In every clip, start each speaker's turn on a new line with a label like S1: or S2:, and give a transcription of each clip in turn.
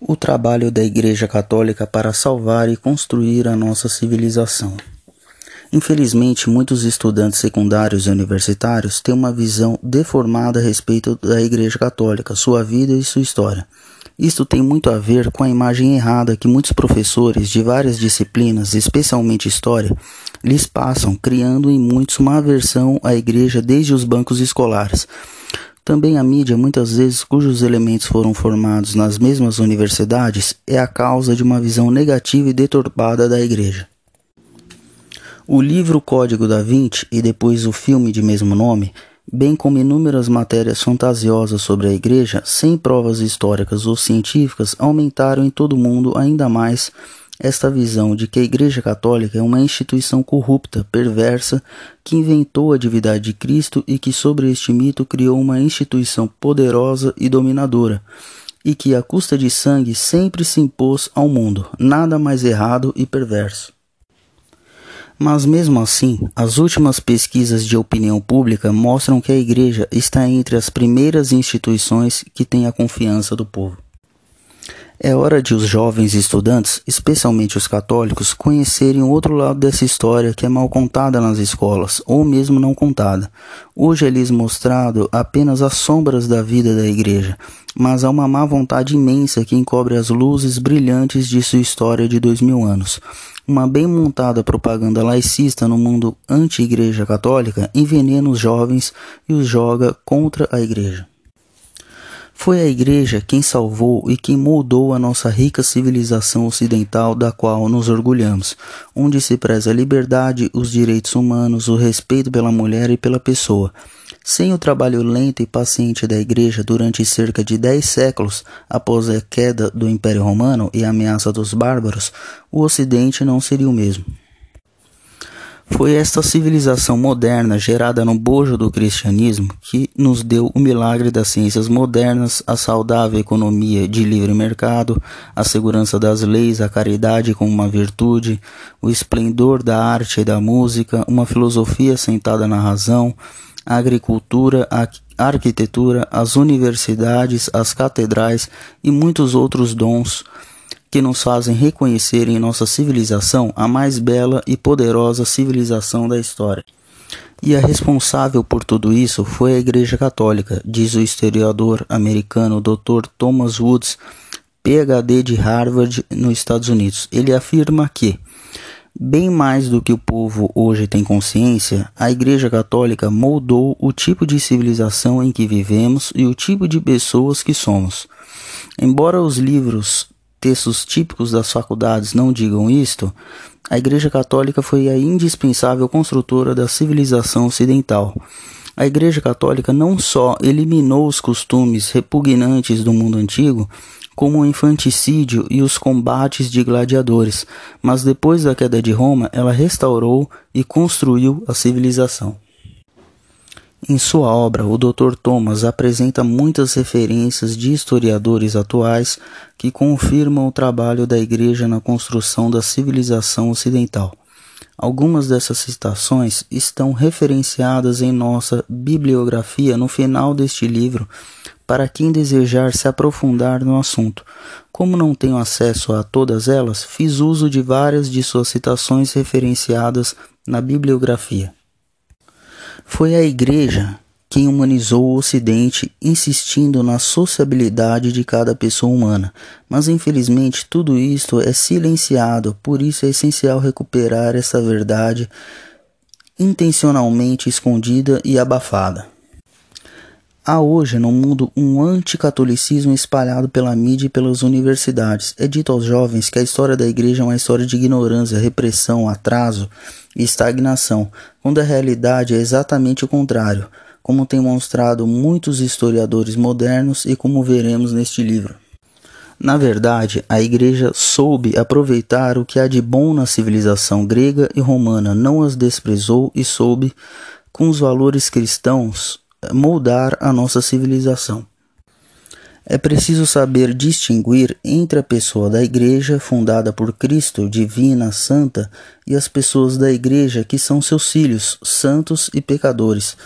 S1: o trabalho da Igreja Católica para salvar e construir a nossa civilização. Infelizmente, muitos estudantes secundários e universitários têm uma visão deformada a respeito da Igreja Católica, sua vida e sua história. Isto tem muito a ver com a imagem errada que muitos professores de várias disciplinas, especialmente história, lhes passam, criando em muitos uma aversão à Igreja desde os bancos escolares. Também a mídia, muitas vezes cujos elementos foram formados nas mesmas universidades, é a causa de uma visão negativa e deturpada da Igreja. O livro Código da Vinci e depois o filme de mesmo nome, bem como inúmeras matérias fantasiosas sobre a Igreja, sem provas históricas ou científicas, aumentaram em todo o mundo ainda mais esta visão de que a Igreja Católica é uma instituição corrupta, perversa, que inventou a divindade de Cristo e que sobre este mito criou uma instituição poderosa e dominadora, e que à custa de sangue sempre se impôs ao mundo, nada mais errado e perverso. Mas mesmo assim, as últimas pesquisas de opinião pública mostram que a Igreja está entre as primeiras instituições que têm a confiança do povo. É hora de os jovens estudantes, especialmente os católicos, conhecerem o outro lado dessa história que é mal contada nas escolas, ou mesmo não contada. Hoje é lhes mostrado apenas as sombras da vida da igreja, mas há uma má vontade imensa que encobre as luzes brilhantes de sua história de dois mil anos. Uma bem montada propaganda laicista no mundo anti-igreja católica envenena os jovens e os joga contra a igreja. Foi a Igreja quem salvou e quem moldou a nossa rica civilização ocidental da qual nos orgulhamos, onde se preza a liberdade, os direitos humanos, o respeito pela mulher e pela pessoa. Sem o trabalho lento e paciente da Igreja durante cerca de dez séculos após a queda do Império Romano e a ameaça dos bárbaros, o Ocidente não seria o mesmo. Foi esta civilização moderna, gerada no bojo do cristianismo, que nos deu o milagre das ciências modernas, a saudável economia de livre mercado, a segurança das leis, a caridade como uma virtude, o esplendor da arte e da música, uma filosofia sentada na razão, a agricultura, a arquitetura, as universidades, as catedrais e muitos outros dons que nos fazem reconhecer em nossa civilização a mais bela e poderosa civilização da história. E a responsável por tudo isso foi a Igreja Católica, diz o historiador americano Dr. Thomas Woods, PhD de Harvard, nos Estados Unidos. Ele afirma que, bem mais do que o povo hoje tem consciência, a Igreja Católica moldou o tipo de civilização em que vivemos e o tipo de pessoas que somos. Embora os livros textos típicos das faculdades não digam isto, a Igreja Católica foi a indispensável construtora da civilização ocidental. A Igreja Católica não só eliminou os costumes repugnantes do mundo antigo, como o infanticídio e os combates de gladiadores, mas depois da queda de Roma, ela restaurou e construiu a civilização. Em sua obra, o Dr. Thomas apresenta muitas referências de historiadores atuais que confirmam o trabalho da Igreja na construção da civilização ocidental. Algumas dessas citações estão referenciadas em nossa bibliografia no final deste livro para quem desejar se aprofundar no assunto. Como não tenho acesso a todas elas, fiz uso de várias de suas citações referenciadas na bibliografia. Foi a Igreja quem humanizou o Ocidente, insistindo na sociabilidade de cada pessoa humana. Mas infelizmente tudo isto é silenciado, por isso é essencial recuperar essa verdade intencionalmente escondida e abafada. Há hoje no mundo um anticatolicismo espalhado pela mídia e pelas universidades. É dito aos jovens que a história da igreja é uma história de ignorância, repressão, atraso e estagnação, quando a realidade é exatamente o contrário, como têm mostrado muitos historiadores modernos e como veremos neste livro. Na verdade, a igreja soube aproveitar o que há de bom na civilização grega e romana, não as desprezou e soube, com os valores cristãos, moldar a nossa civilização. É preciso saber distinguir entre a pessoa da Igreja, fundada por Cristo, divina, santa, e as pessoas da Igreja, que são seus filhos, santos e pecadores.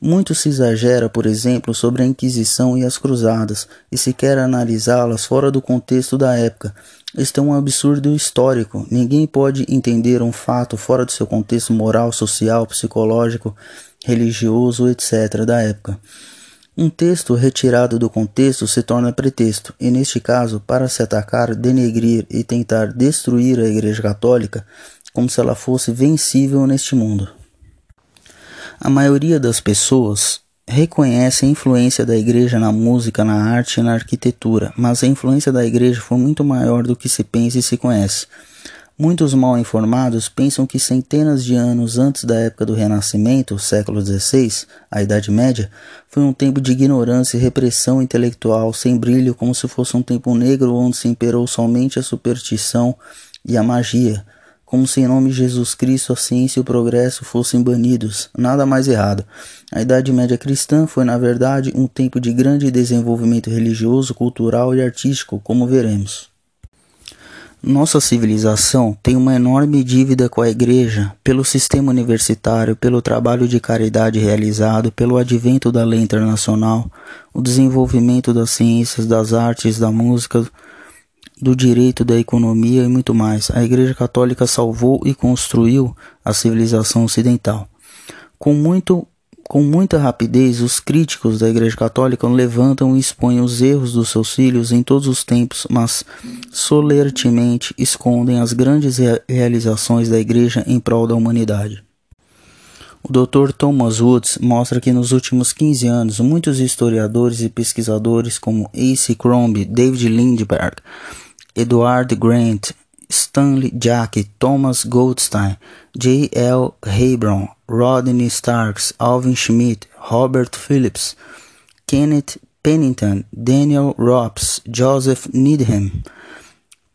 S1: Muito se exagera, por exemplo, sobre a Inquisição e as Cruzadas, e se quer analisá-las fora do contexto da época. Este é um absurdo histórico. Ninguém pode entender um fato fora do seu contexto moral, social, psicológico, religioso, etc. da época. Um texto retirado do contexto se torna pretexto, e neste caso, para se atacar, denegrir e tentar destruir a Igreja Católica, como se ela fosse vencível neste mundo. A maioria das pessoas reconhece a influência da igreja na música, na arte e na arquitetura, mas a influência da igreja foi muito maior do que se pensa e se conhece. Muitos mal informados pensam que centenas de anos antes da época do Renascimento, século XVI, a Idade Média, foi um tempo de ignorância e repressão intelectual sem brilho, como se fosse um tempo negro onde se imperou somente a superstição e a magia, como se em nome de Jesus Cristo a ciência e o progresso fossem banidos. Nada mais errado. A Idade Média cristã foi, na verdade, um tempo de grande desenvolvimento religioso, cultural e artístico, como veremos. Nossa civilização tem uma enorme dívida com a Igreja pelo sistema universitário, pelo trabalho de caridade realizado, pelo advento da lei internacional, o desenvolvimento das ciências, das artes, da música, do direito, da economia e muito mais. A Igreja Católica salvou e construiu a civilização ocidental. Com, muito, com muita rapidez, os críticos da Igreja Católica levantam e expõem os erros dos seus filhos em todos os tempos, mas solertemente escondem as grandes realizações da Igreja em prol da humanidade. O Dr. Thomas Woods mostra que nos últimos 15 anos, muitos historiadores e pesquisadores como A.C. Crombie, David Lindbergh, Edward Grant, Stanley Jack, Thomas Goldstein, J. L. Hebron, Rodney Starks, Alvin Schmidt, Robert Phillips, Kenneth Pennington, Daniel Rops, Joseph Needham,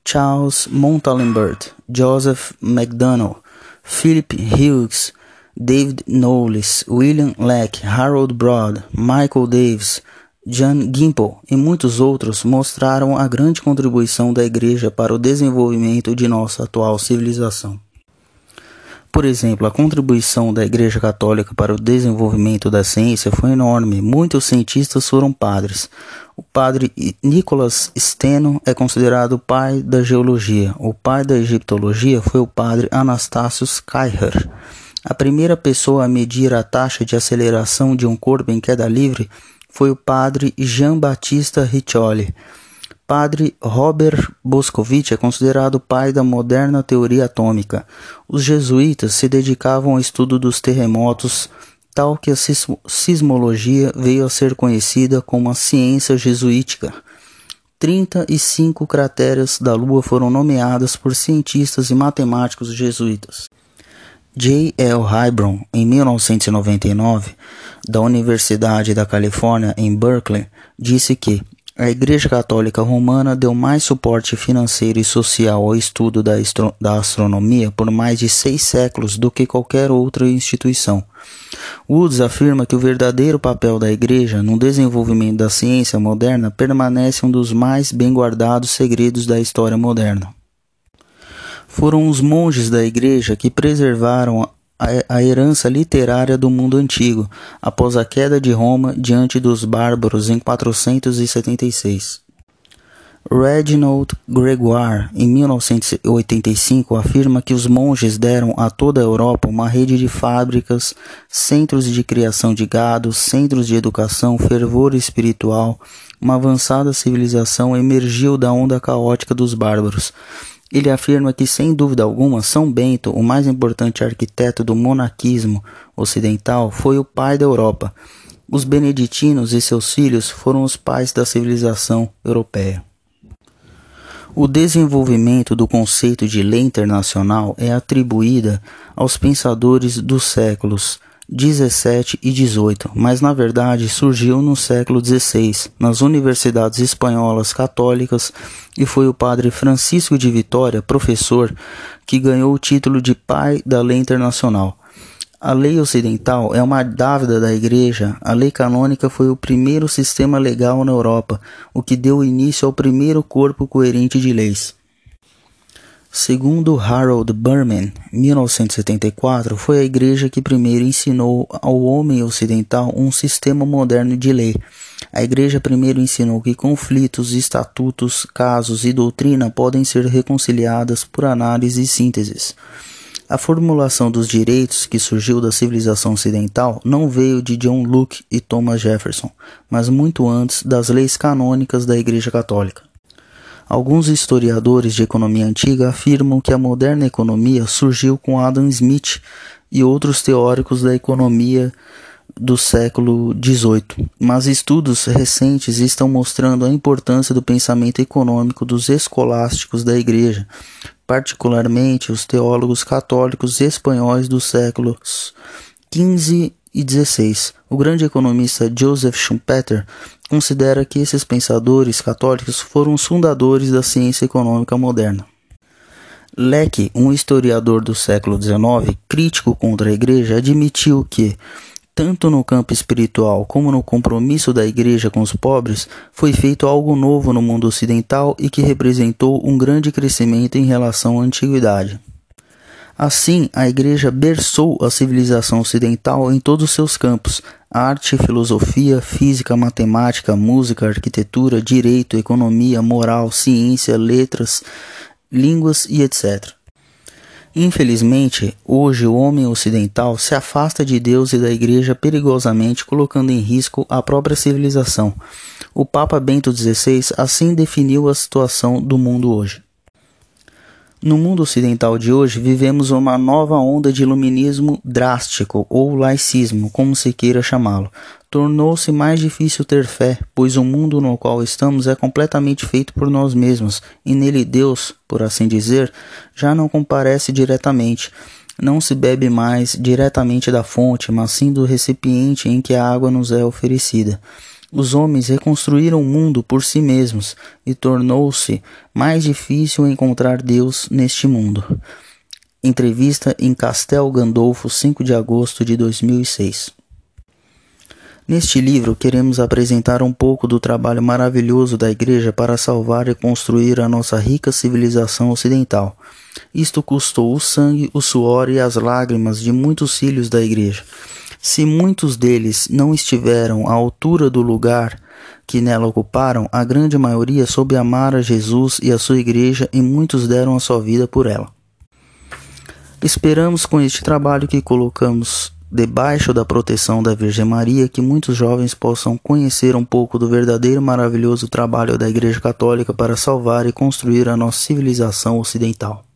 S1: Charles Montalembert, Joseph McDonnell, Philip Hughes, David Knowles, William Leck, Harold Broad, Michael Davis, Jan Gimple e muitos outros mostraram a grande contribuição da Igreja para o desenvolvimento de nossa atual civilização. Por exemplo, a contribuição da Igreja Católica para o desenvolvimento da ciência foi enorme. Muitos cientistas foram padres. O padre Nicholas Steno é considerado o pai da geologia. O pai da egiptologia foi o padre Anastasius Schleicher. A primeira pessoa a medir a taxa de aceleração de um corpo em queda livre foi o padre Jean-Baptiste Riccioli. Padre Robert Boscovich é considerado o pai da moderna teoria atômica. Os jesuítas se dedicavam ao estudo dos terremotos, tal que a sismologia veio a ser conhecida como a ciência jesuítica. 35 crateras da Lua foram nomeadas por cientistas e matemáticos jesuítas. J. L. Hybron, em 1999, da Universidade da Califórnia em Berkeley, disse que a Igreja Católica Romana deu mais suporte financeiro e social ao estudo da, da astronomia por mais de seis séculos do que qualquer outra instituição. Woods afirma que o verdadeiro papel da Igreja no desenvolvimento da ciência moderna permanece um dos mais bem guardados segredos da história moderna. Foram os monges da Igreja que preservaram a herança literária do mundo antigo, após a queda de Roma diante dos bárbaros em 476. Reginald Gregoire, em 1985, afirma que os monges deram a toda a Europa uma rede de fábricas, centros de criação de gado, centros de educação, fervor espiritual. Uma avançada civilização emergiu da onda caótica dos bárbaros. Ele afirma que, sem dúvida alguma, São Bento, o mais importante arquiteto do monarquismo ocidental, foi o pai da Europa. Os beneditinos e seus filhos foram os pais da civilização europeia. O desenvolvimento do conceito de lei internacional é atribuída aos pensadores dos séculos 17 e 18, mas na verdade surgiu no século XVI, nas universidades espanholas católicas, e foi o padre Francisco de Vitória, professor, que ganhou o título de pai da lei internacional. A lei ocidental é uma dávida da Igreja. A lei canônica foi o primeiro sistema legal na Europa, o que deu início ao primeiro corpo coerente de leis. Segundo Harold Berman, 1974, foi a igreja que primeiro ensinou ao homem ocidental um sistema moderno de lei. A igreja primeiro ensinou que conflitos, estatutos, casos e doutrina podem ser reconciliadas por análise e sínteses. A formulação dos direitos que surgiu da civilização ocidental não veio de John Locke e Thomas Jefferson, mas muito antes das leis canônicas da Igreja Católica. Alguns historiadores de economia antiga afirmam que a moderna economia surgiu com Adam Smith e outros teóricos da economia do século XVIII, mas estudos recentes estão mostrando a importância do pensamento econômico dos escolásticos da Igreja, particularmente os teólogos católicos espanhóis dos séculos XV e XVI. O grande economista Joseph Schumpeter considera que esses pensadores católicos foram os fundadores da ciência econômica moderna. Leck, um historiador do século XIX, crítico contra a Igreja, admitiu que, tanto no campo espiritual como no compromisso da Igreja com os pobres, foi feito algo novo no mundo ocidental e que representou um grande crescimento em relação à antiguidade. Assim, a Igreja berçou a civilização ocidental em todos os seus campos: arte, filosofia, física, matemática, música, arquitetura, direito, economia, moral, ciência, letras, línguas e etc. Infelizmente, hoje o homem ocidental se afasta de Deus e da Igreja perigosamente, colocando em risco a própria civilização. O Papa Bento XVI assim definiu a situação do mundo hoje. No mundo ocidental de hoje, vivemos uma nova onda de iluminismo drástico ou laicismo, como se queira chamá-lo. Tornou-se mais difícil ter fé, pois o mundo no qual estamos é completamente feito por nós mesmos, e nele Deus, por assim dizer, já não comparece diretamente. Não se bebe mais diretamente da fonte, mas sim do recipiente em que a água nos é oferecida. Os homens reconstruíram o mundo por si mesmos e tornou-se mais difícil encontrar Deus neste mundo. Entrevista em Castel Gandolfo, 5 de agosto de 2006. Neste livro, queremos apresentar um pouco do trabalho maravilhoso da Igreja para salvar e construir a nossa rica civilização ocidental. Isto custou o sangue, o suor e as lágrimas de muitos filhos da Igreja. Se muitos deles não estiveram à altura do lugar que nela ocuparam, a grande maioria soube amar a Jesus e a sua igreja e muitos deram a sua vida por ela. Esperamos com este trabalho que colocamos debaixo da proteção da Virgem Maria que muitos jovens possam conhecer um pouco do verdadeiro maravilhoso trabalho da Igreja Católica para salvar e construir a nossa civilização ocidental.